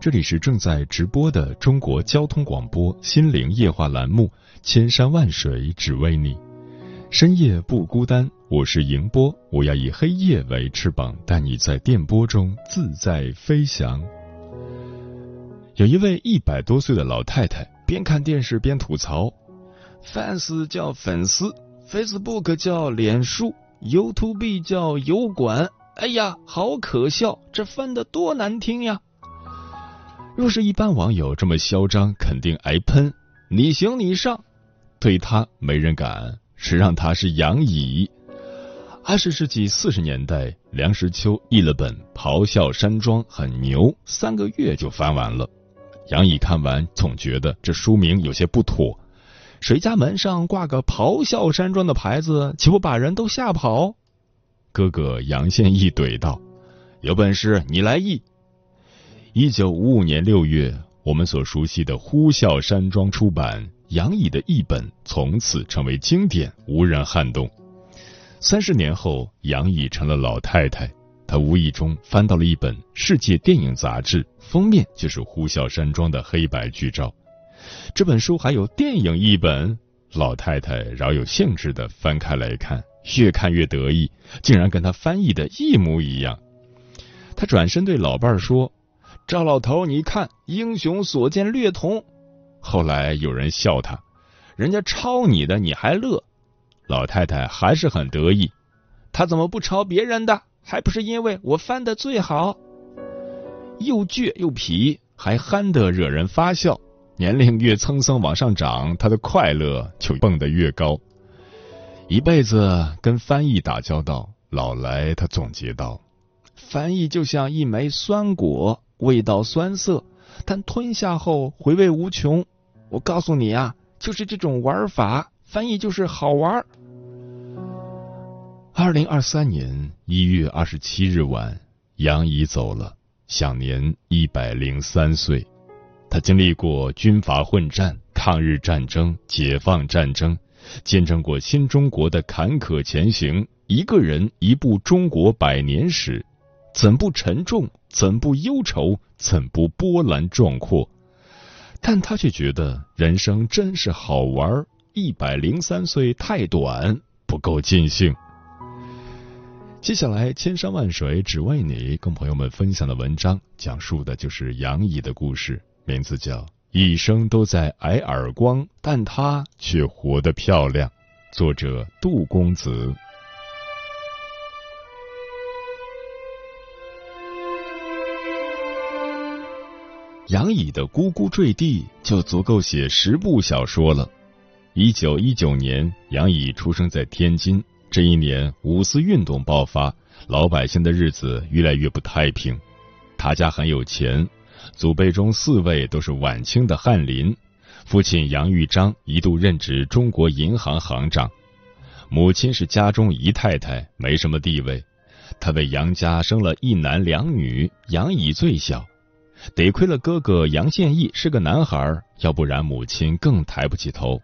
这里是正在直播的中国交通广播心灵夜话栏目《千山万水只为你》，深夜不孤单。我是迎波，我要以黑夜为翅膀，带你在电波中自在飞翔。有一位一百多岁的老太太，边看电视边吐槽：“fans 叫粉丝，Facebook 叫脸书，YouTube 叫油管。哎呀，好可笑！这翻的多难听呀！”若是一般网友这么嚣张，肯定挨喷。你行你上，对他没人敢。谁让他是杨乙？二十世纪四十年代，梁实秋译了本《咆哮山庄》，很牛，三个月就翻完了。杨乙看完总觉得这书名有些不妥。谁家门上挂个“咆哮山庄”的牌子，岂不把人都吓跑？哥哥杨宪益怼道：“有本事你来译。”一九五五年六月，我们所熟悉的《呼啸山庄》出版，杨乙的译本从此成为经典，无人撼动。三十年后，杨乙成了老太太，她无意中翻到了一本《世界电影杂志》，封面就是《呼啸山庄》的黑白剧照。这本书还有电影译本，老太太饶有兴致的翻开来看，越看越得意，竟然跟他翻译的一模一样。他转身对老伴儿说。赵老头，你看，英雄所见略同。后来有人笑他，人家抄你的你还乐。老太太还是很得意，他怎么不抄别人的？还不是因为我翻的最好。又倔又皮，还憨得惹人发笑。年龄越蹭蹭往上涨，他的快乐就蹦得越高。一辈子跟翻译打交道，老来他总结道：翻译就像一枚酸果。味道酸涩，但吞下后回味无穷。我告诉你啊，就是这种玩法，翻译就是好玩。二零二三年一月二十七日晚，杨怡走了，享年一百零三岁。他经历过军阀混战、抗日战争、解放战争，见证过新中国的坎坷前行。一个人一部中国百年史。怎不沉重？怎不忧愁？怎不波澜壮阔？但他却觉得人生真是好玩一百零三岁太短，不够尽兴。接下来，千山万水只为你，跟朋友们分享的文章，讲述的就是杨乙的故事，名字叫《一生都在挨耳光，但他却活得漂亮》，作者杜公子。杨乙的呱呱坠地就足够写十部小说了。一九一九年，杨乙出生在天津。这一年，五四运动爆发，老百姓的日子越来越不太平。他家很有钱，祖辈中四位都是晚清的翰林。父亲杨玉章一度任职中国银行行长，母亲是家中姨太太，没什么地位。他为杨家生了一男两女，杨乙最小。得亏了哥哥杨宪益是个男孩，要不然母亲更抬不起头。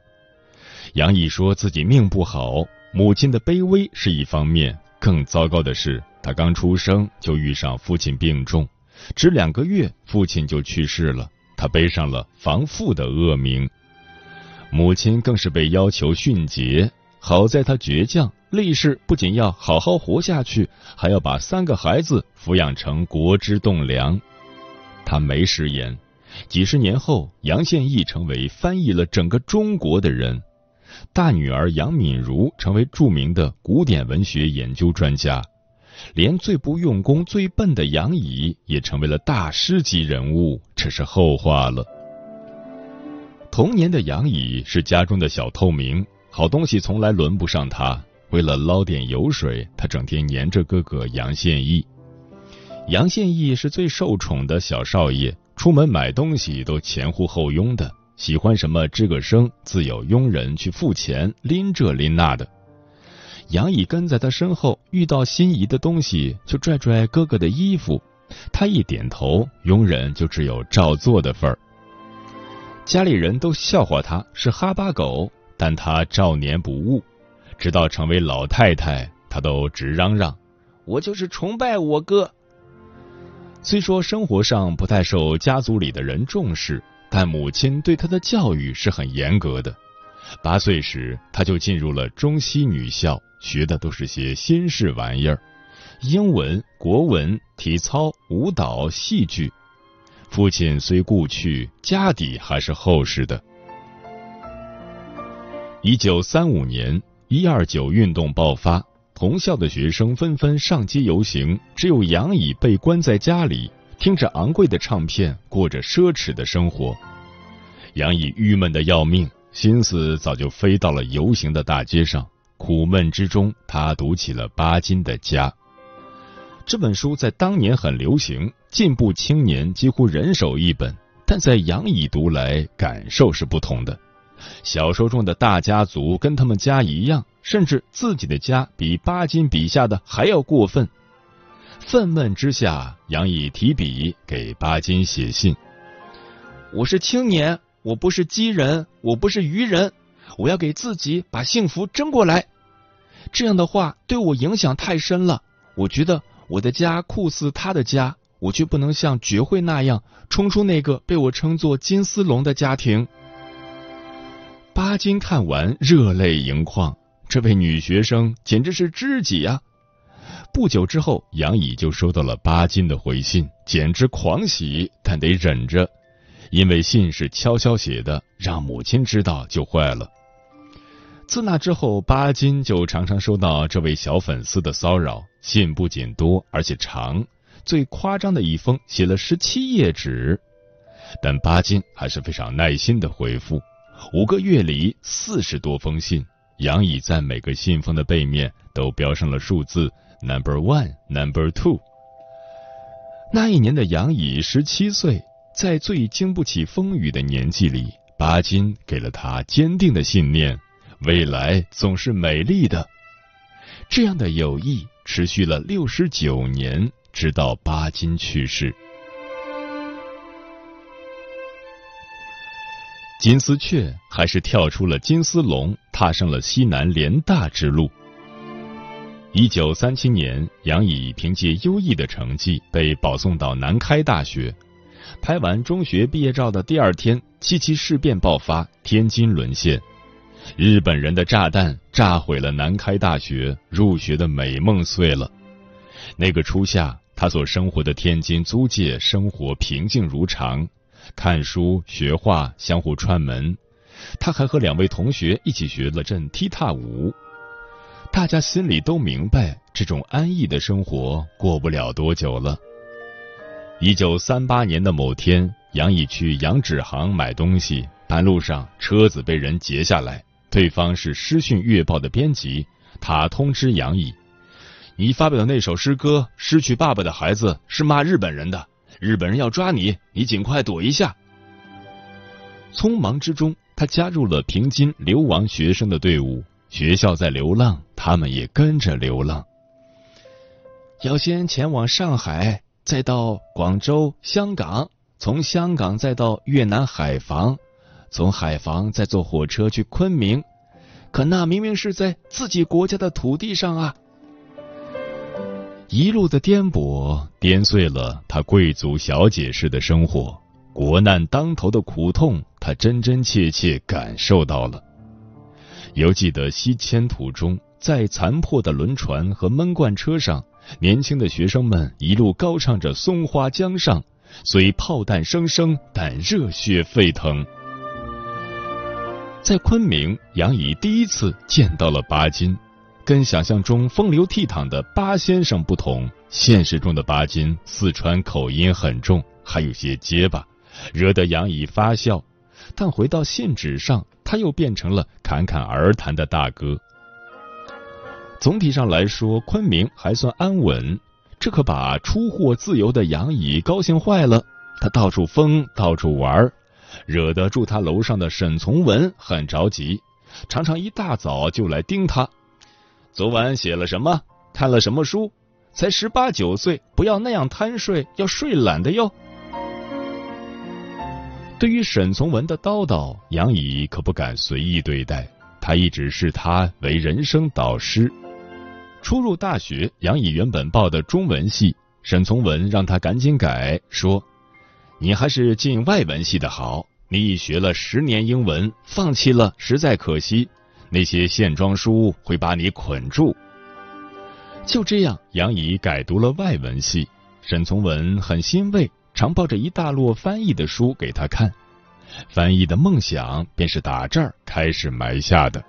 杨毅说自己命不好，母亲的卑微是一方面，更糟糕的是他刚出生就遇上父亲病重，只两个月父亲就去世了，他背上了防父的恶名。母亲更是被要求殉节，好在他倔强，立誓不仅要好好活下去，还要把三个孩子抚养成国之栋梁。他没食言。几十年后，杨宪益成为翻译了整个中国的人。大女儿杨敏如成为著名的古典文学研究专家，连最不用功、最笨的杨乙也成为了大师级人物，这是后话了。童年的杨乙是家中的小透明，好东西从来轮不上他。为了捞点油水，他整天黏着哥哥杨宪益。杨宪益是最受宠的小少爷，出门买东西都前呼后拥的，喜欢什么吱个声，自有佣人去付钱，拎这拎那的。杨乙跟在他身后，遇到心仪的东西就拽拽哥哥的衣服，他一点头，佣人就只有照做的份儿。家里人都笑话他是哈巴狗，但他照年不误。直到成为老太太，他都直嚷嚷：“我就是崇拜我哥。”虽说生活上不太受家族里的人重视，但母亲对他的教育是很严格的。八岁时，他就进入了中西女校，学的都是些新式玩意儿：英文、国文、体操、舞蹈、戏剧。父亲虽故去，家底还是厚实的。一九三五年，一二九运动爆发，同校的学生纷纷上街游行，只有杨乙被关在家里，听着昂贵的唱片，过着奢侈的生活。杨乙郁闷的要命，心思早就飞到了游行的大街上。苦闷之中，他读起了巴金的《家》。这本书在当年很流行，进步青年几乎人手一本。但在杨乙读来，感受是不同的。小说中的大家族跟他们家一样，甚至自己的家比巴金笔下的还要过分。愤懑之下，杨毅提笔给巴金写信：“我是青年，我不是鸡人，我不是鱼人，我要给自己把幸福争过来。”这样的话对我影响太深了，我觉得。我的家酷似他的家，我却不能像绝慧那样冲出那个被我称作金丝龙的家庭。巴金看完热泪盈眶，这位女学生简直是知己啊！不久之后，杨乙就收到了巴金的回信，简直狂喜，但得忍着，因为信是悄悄写的，让母亲知道就坏了。自那之后，巴金就常常收到这位小粉丝的骚扰。信不仅多，而且长，最夸张的一封写了十七页纸。但巴金还是非常耐心的回复。五个月里，四十多封信，杨乙在每个信封的背面都标上了数字 number one number two。那一年的杨乙十七岁，在最经不起风雨的年纪里，巴金给了他坚定的信念。未来总是美丽的，这样的友谊持续了六十九年，直到巴金去世。金丝雀还是跳出了金丝笼，踏上了西南联大之路。一九三七年，杨乙凭借优异的成绩被保送到南开大学。拍完中学毕业照的第二天，七七事变爆发，天津沦陷。日本人的炸弹炸毁了南开大学，入学的美梦碎了。那个初夏，他所生活的天津租界生活平静如常，看书学画相互串门。他还和两位同学一起学了阵踢踏舞。大家心里都明白，这种安逸的生活过不了多久了。一九三八年的某天，杨乙去杨纸行买东西，半路上车子被人截下来。对方是《诗讯月报》的编辑，他通知杨毅：“你发表的那首诗歌《失去爸爸的孩子》是骂日本人的，日本人要抓你，你尽快躲一下。”匆忙之中，他加入了平津流亡学生的队伍。学校在流浪，他们也跟着流浪。要先前往上海，再到广州、香港，从香港再到越南海防。从海防再坐火车去昆明，可那明明是在自己国家的土地上啊！一路的颠簸，颠碎了他贵族小姐式的生活，国难当头的苦痛，他真真切切感受到了。犹记得西迁途中，在残破的轮船和闷罐车上，年轻的学生们一路高唱着《松花江上》，虽炮弹声声，但热血沸腾。在昆明，杨乙第一次见到了巴金。跟想象中风流倜傥的巴先生不同，现实中的巴金四川口音很重，还有些结巴，惹得杨乙发笑。但回到信纸上，他又变成了侃侃而谈的大哥。总体上来说，昆明还算安稳，这可把出货自由的杨乙高兴坏了。他到处疯，到处玩，惹得住他楼上的沈从文很着急，常常一大早就来盯他。昨晚写了什么？看了什么书？才十八九岁，不要那样贪睡，要睡懒的哟。对于沈从文的叨叨，杨乙可不敢随意对待，他一直视他为人生导师。初入大学，杨乙原本报的中文系，沈从文让他赶紧改，说：“你还是进外文系的好，你已学了十年英文，放弃了实在可惜。”那些线装书会把你捆住。就这样，杨乙改读了外文系。沈从文很欣慰，常抱着一大摞翻译的书给他看。翻译的梦想便是打这儿开始埋下的。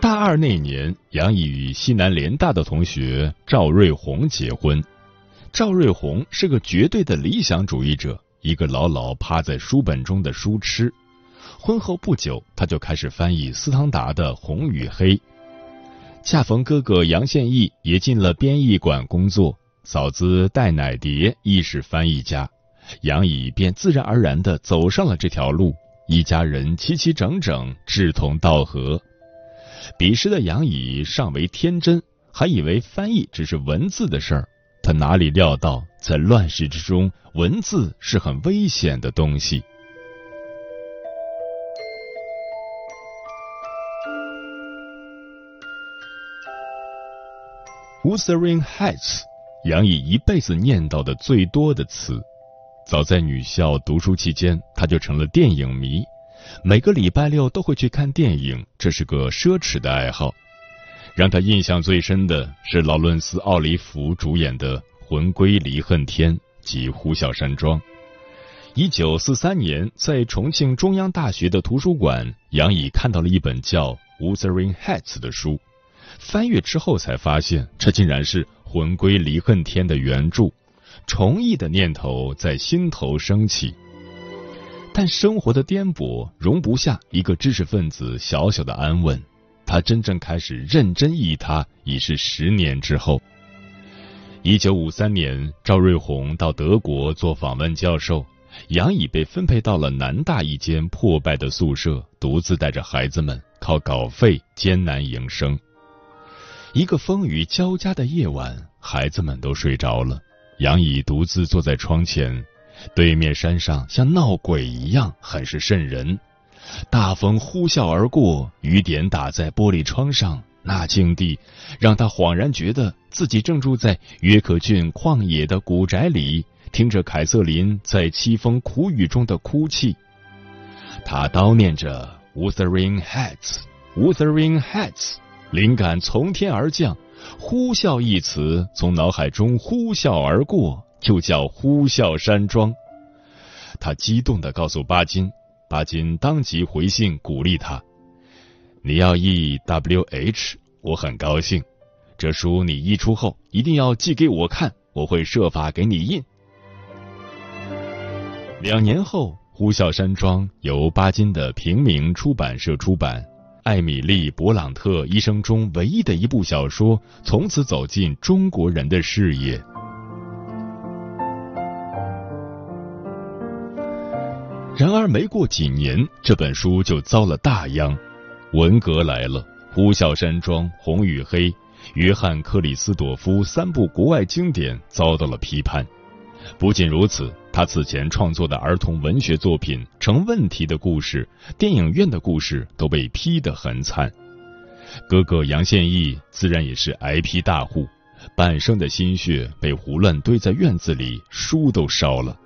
大二那年，杨乙与西南联大的同学赵瑞红结婚。赵瑞红是个绝对的理想主义者，一个牢牢趴在书本中的书痴。婚后不久，他就开始翻译斯汤达的《红与黑》。恰逢哥哥杨宪益也进了编译馆工作，嫂子戴乃蝶亦是翻译家，杨乙便自然而然的走上了这条路。一家人齐齐整整，志同道合。彼时的杨乙尚为天真，还以为翻译只是文字的事儿。他哪里料到，在乱世之中，文字是很危险的东西。Wuthering Heights，杨毅一辈子念叨的最多的词。早在女校读书期间，他就成了电影迷，每个礼拜六都会去看电影，这是个奢侈的爱好。让他印象最深的是劳伦斯·奥利弗主演的《魂归离恨天》及《呼啸山庄》。一九四三年，在重庆中央大学的图书馆，杨乙看到了一本叫《Wuthering Heights》的书。翻阅之后才发现，这竟然是《魂归离恨天》的原著，重译的念头在心头升起。但生活的颠簸容不下一个知识分子小小的安稳，他真正开始认真译它，已是十年之后。一九五三年，赵瑞红到德国做访问教授，杨乙被分配到了南大一间破败的宿舍，独自带着孩子们靠稿费艰难营生。一个风雨交加的夜晚，孩子们都睡着了，杨乙独自坐在窗前。对面山上像闹鬼一样，很是瘆人。大风呼啸而过，雨点打在玻璃窗上，那境地让他恍然觉得自己正住在约克郡旷野的古宅里，听着凯瑟琳在凄风苦雨中的哭泣。他叨念着 “Wuthering Heights，Wuthering Heights”。灵感从天而降，“呼啸”一词从脑海中呼啸而过，就叫“呼啸山庄”。他激动地告诉巴金，巴金当即回信鼓励他：“你要译 W H，我很高兴。这书你译出后，一定要寄给我看，我会设法给你印。”两年后，《呼啸山庄》由巴金的平民出版社出版。艾米丽·勃朗特一生中唯一的一部小说，从此走进中国人的视野。然而，没过几年，这本书就遭了大殃。文革来了，《呼啸山庄》《红与黑》《约翰·克里斯朵夫》三部国外经典遭到了批判。不仅如此，他此前创作的儿童文学作品成问题的故事、电影院的故事都被批得很惨。哥哥杨宪益自然也是挨批大户，半生的心血被胡乱堆在院子里，书都烧了。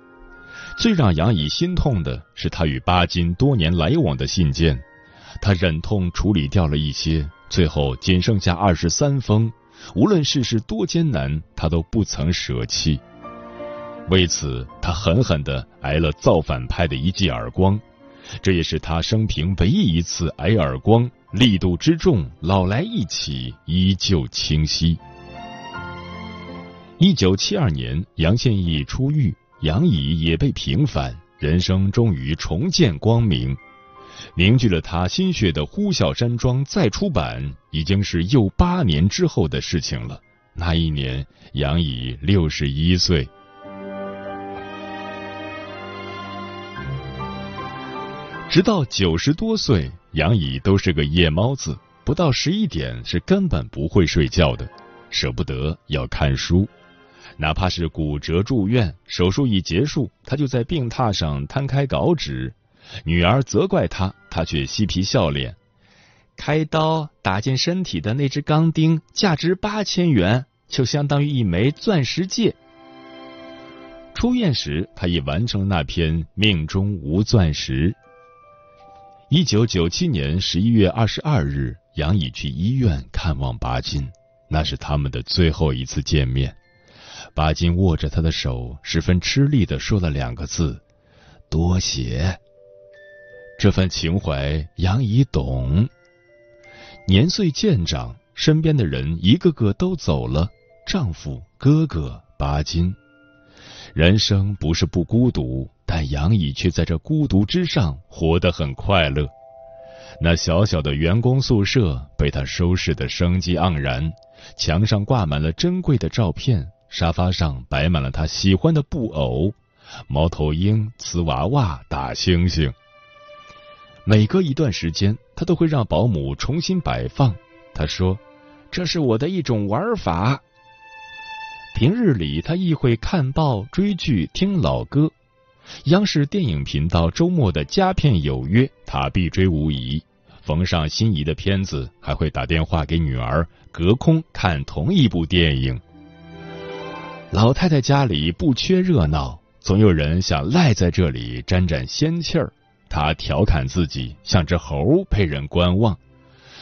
最让杨乙心痛的是他与巴金多年来往的信件，他忍痛处理掉了一些，最后仅剩下二十三封。无论世事多艰难，他都不曾舍弃。为此，他狠狠地挨了造反派的一记耳光，这也是他生平唯一一次挨耳光，力度之重，老来一起，依旧清晰。一九七二年，杨宪益出狱，杨乙也被平反，人生终于重见光明。凝聚了他心血的《呼啸山庄》再出版，已经是又八年之后的事情了。那一年，杨乙六十一岁。直到九十多岁，杨乙都是个夜猫子，不到十一点是根本不会睡觉的，舍不得要看书，哪怕是骨折住院，手术一结束，他就在病榻上摊开稿纸。女儿责怪他，他却嬉皮笑脸。开刀打进身体的那只钢钉价值八千元，就相当于一枚钻石戒。出院时，他已完成了那篇《命中无钻石》。一九九七年十一月二十二日，杨乙去医院看望巴金，那是他们的最后一次见面。巴金握着他的手，十分吃力的说了两个字：“多谢。”这份情怀，杨乙懂。年岁渐长，身边的人一个个都走了，丈夫、哥哥、巴金。人生不是不孤独，但杨乙却在这孤独之上活得很快乐。那小小的员工宿舍被他收拾得生机盎然，墙上挂满了珍贵的照片，沙发上摆满了他喜欢的布偶：猫头鹰、瓷娃娃、大猩猩。每隔一段时间，他都会让保姆重新摆放。他说：“这是我的一种玩法。”平日里，他亦会看报、追剧、听老歌。央视电影频道周末的佳片有约，他必追无疑。逢上心仪的片子，还会打电话给女儿，隔空看同一部电影。老太太家里不缺热闹，总有人想赖在这里沾沾仙气儿。他调侃自己像只猴被人观望，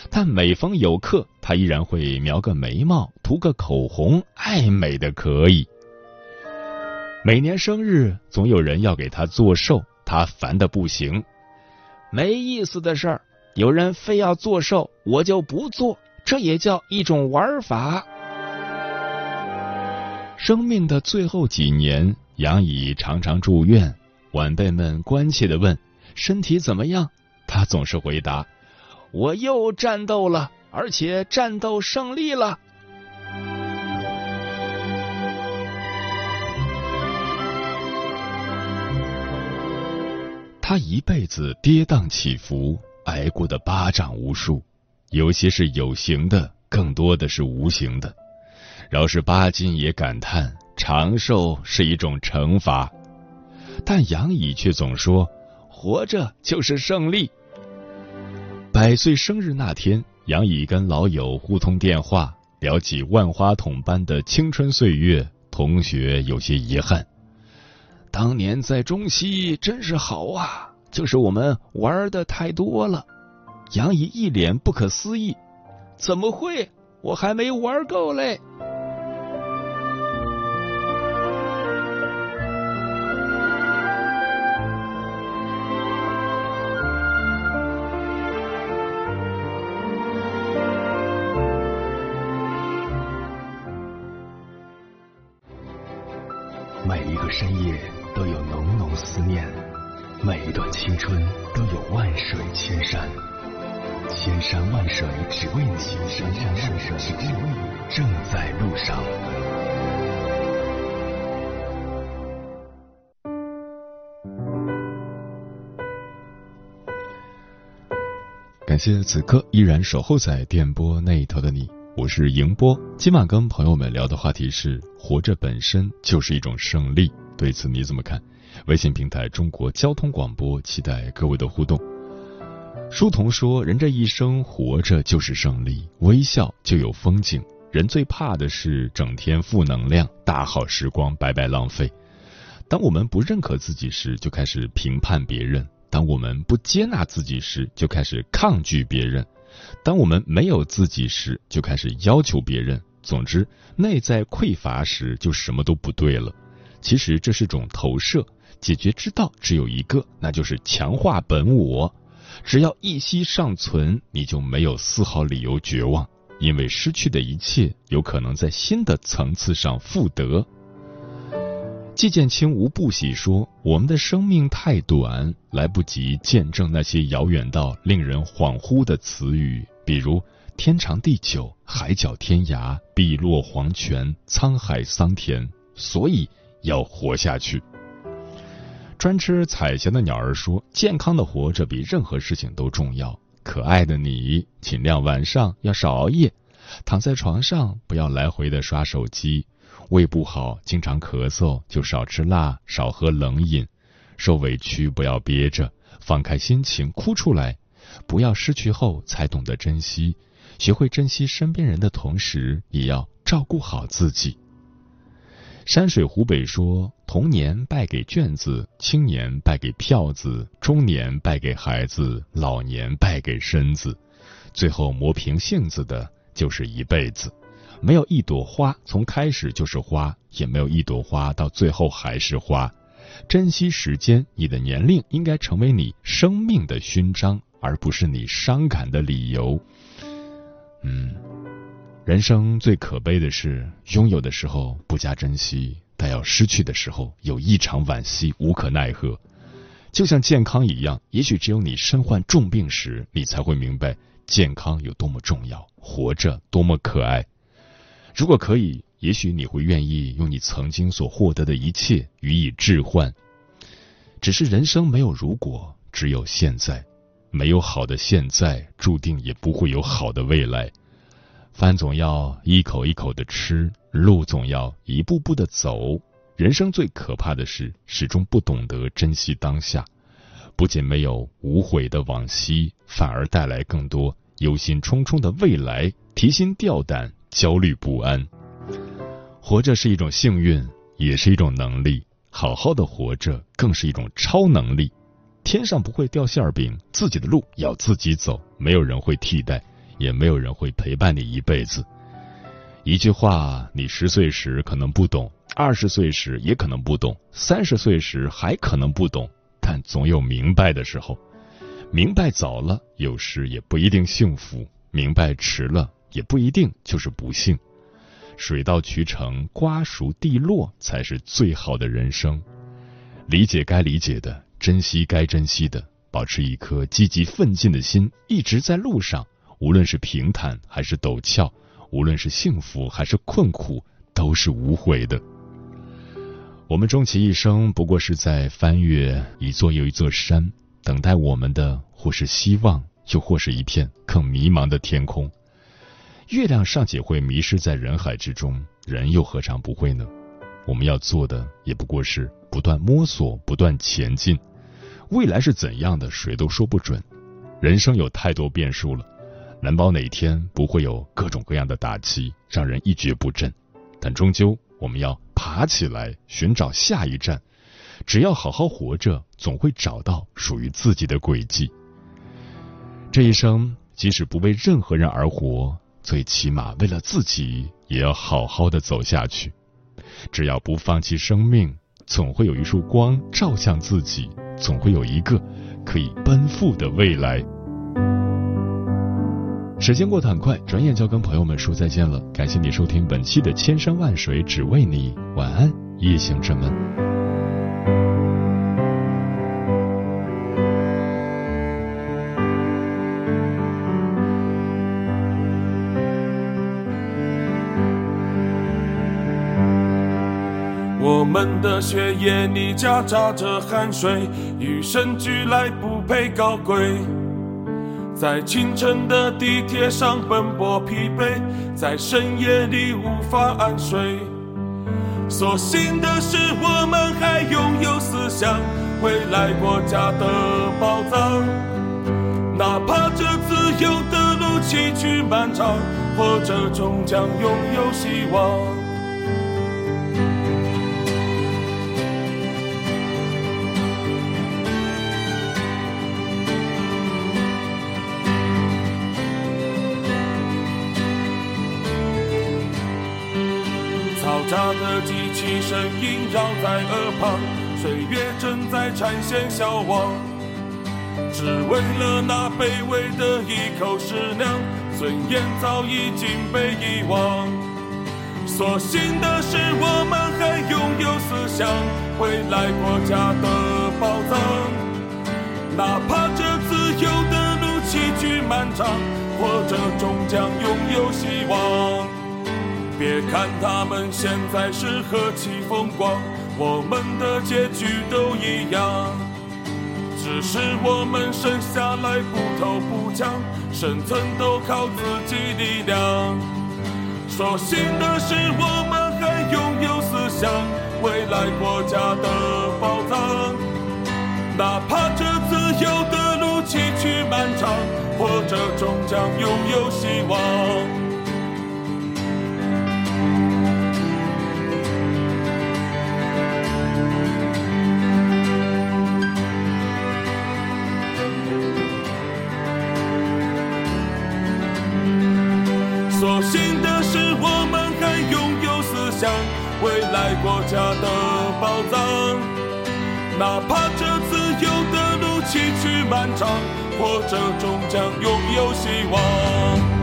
但每逢有客，他依然会描个眉毛、涂个口红，爱美的可以。每年生日，总有人要给他做寿，他烦的不行。没意思的事儿，有人非要做寿，我就不做，这也叫一种玩法。生命的最后几年，杨乙常常住院，晚辈们关切的问。身体怎么样？他总是回答：“我又战斗了，而且战斗胜利了。”他一辈子跌宕起伏，挨过的巴掌无数，有些是有形的，更多的是无形的。饶是巴金也感叹：长寿是一种惩罚，但杨乙却总说。活着就是胜利。百岁生日那天，杨乙跟老友互通电话，聊起万花筒般的青春岁月，同学有些遗憾。当年在中西真是好啊，就是我们玩的太多了。杨怡一脸不可思议：“怎么会？我还没玩够嘞！”每一个深夜都有浓浓思念，每一段青春都有万水千山，千山万水只为你，千山万水只为你，正在路上。感谢此刻依然守候在电波那一头的你。我是迎波，今晚跟朋友们聊的话题是：活着本身就是一种胜利。对此你怎么看？微信平台中国交通广播，期待各位的互动。书童说：“人这一生活着就是胜利，微笑就有风景。人最怕的是整天负能量，大好时光白白浪费。当我们不认可自己时，就开始评判别人；当我们不接纳自己时，就开始抗拒别人。”当我们没有自己时，就开始要求别人。总之，内在匮乏时，就什么都不对了。其实这是种投射，解决之道只有一个，那就是强化本我。只要一息尚存，你就没有丝毫理由绝望，因为失去的一切有可能在新的层次上复得。季建清无不喜说：“我们的生命太短，来不及见证那些遥远到令人恍惚的词语，比如天长地久、海角天涯、碧落黄泉、沧海桑田。所以要活下去。”专吃彩霞的鸟儿说：“健康的活着比任何事情都重要。可爱的你，尽量晚上要少熬夜，躺在床上不要来回的刷手机。”胃不好，经常咳嗽，就少吃辣，少喝冷饮。受委屈不要憋着，放开心情哭出来。不要失去后才懂得珍惜，学会珍惜身边人的同时，也要照顾好自己。山水湖北说：童年败给卷子，青年败给票子，中年败给孩子，老年败给身子，最后磨平性子的就是一辈子。没有一朵花从开始就是花，也没有一朵花到最后还是花。珍惜时间，你的年龄应该成为你生命的勋章，而不是你伤感的理由。嗯，人生最可悲的是，拥有的时候不加珍惜，但要失去的时候有异常惋惜，无可奈何。就像健康一样，也许只有你身患重病时，你才会明白健康有多么重要，活着多么可爱。如果可以，也许你会愿意用你曾经所获得的一切予以置换。只是人生没有如果，只有现在。没有好的现在，注定也不会有好的未来。饭总要一口一口的吃，路总要一步步的走。人生最可怕的是，始终不懂得珍惜当下。不仅没有无悔的往昔，反而带来更多忧心忡忡的未来，提心吊胆。焦虑不安，活着是一种幸运，也是一种能力。好好的活着，更是一种超能力。天上不会掉馅儿饼，自己的路要自己走，没有人会替代，也没有人会陪伴你一辈子。一句话，你十岁时可能不懂，二十岁时也可能不懂，三十岁时还可能不懂，但总有明白的时候。明白早了，有时也不一定幸福；明白迟了。也不一定就是不幸，水到渠成、瓜熟蒂落才是最好的人生。理解该理解的，珍惜该珍惜的，保持一颗积极奋进的心，一直在路上。无论是平坦还是陡峭，无论是幸福还是困苦，都是无悔的。我们终其一生，不过是在翻越一座又一座山，等待我们的，或是希望，又或是一片更迷茫的天空。月亮尚且会迷失在人海之中，人又何尝不会呢？我们要做的也不过是不断摸索，不断前进。未来是怎样的，谁都说不准。人生有太多变数了，难保哪天不会有各种各样的打击，让人一蹶不振。但终究，我们要爬起来，寻找下一站。只要好好活着，总会找到属于自己的轨迹。这一生，即使不为任何人而活。最起码为了自己，也要好好的走下去。只要不放弃生命，总会有一束光照向自己，总会有一个可以奔赴的未来。时间过得很快，转眼就要跟朋友们说再见了。感谢你收听本期的《千山万水只为你》，晚安，夜行者们。我们的血液里夹杂着汗水，与生俱来不配高贵。在清晨的地铁上奔波疲惫，在深夜里无法安睡。所幸的是，我们还拥有思想，未来国家的宝藏。哪怕这自由的路崎岖漫长，或者终将拥有希望。爆炸的机器声音绕在耳旁，岁月正在产线消亡，只为了那卑微的一口食粮，尊严早已经被遗忘。所幸的是，我们还拥有思想，未来国家的宝藏。哪怕这自由的路崎岖漫长，或者终将拥有希望。别看他们现在是何其风光，我们的结局都一样。只是我们生下来不偷不抢，生存都靠自己力量。所幸的是我们还拥有思想，未来国家的宝藏。哪怕这自由的路崎岖漫长，或者终将拥有希望。未来国家的宝藏。哪怕这自由的路崎岖漫长，或者终将拥有希望。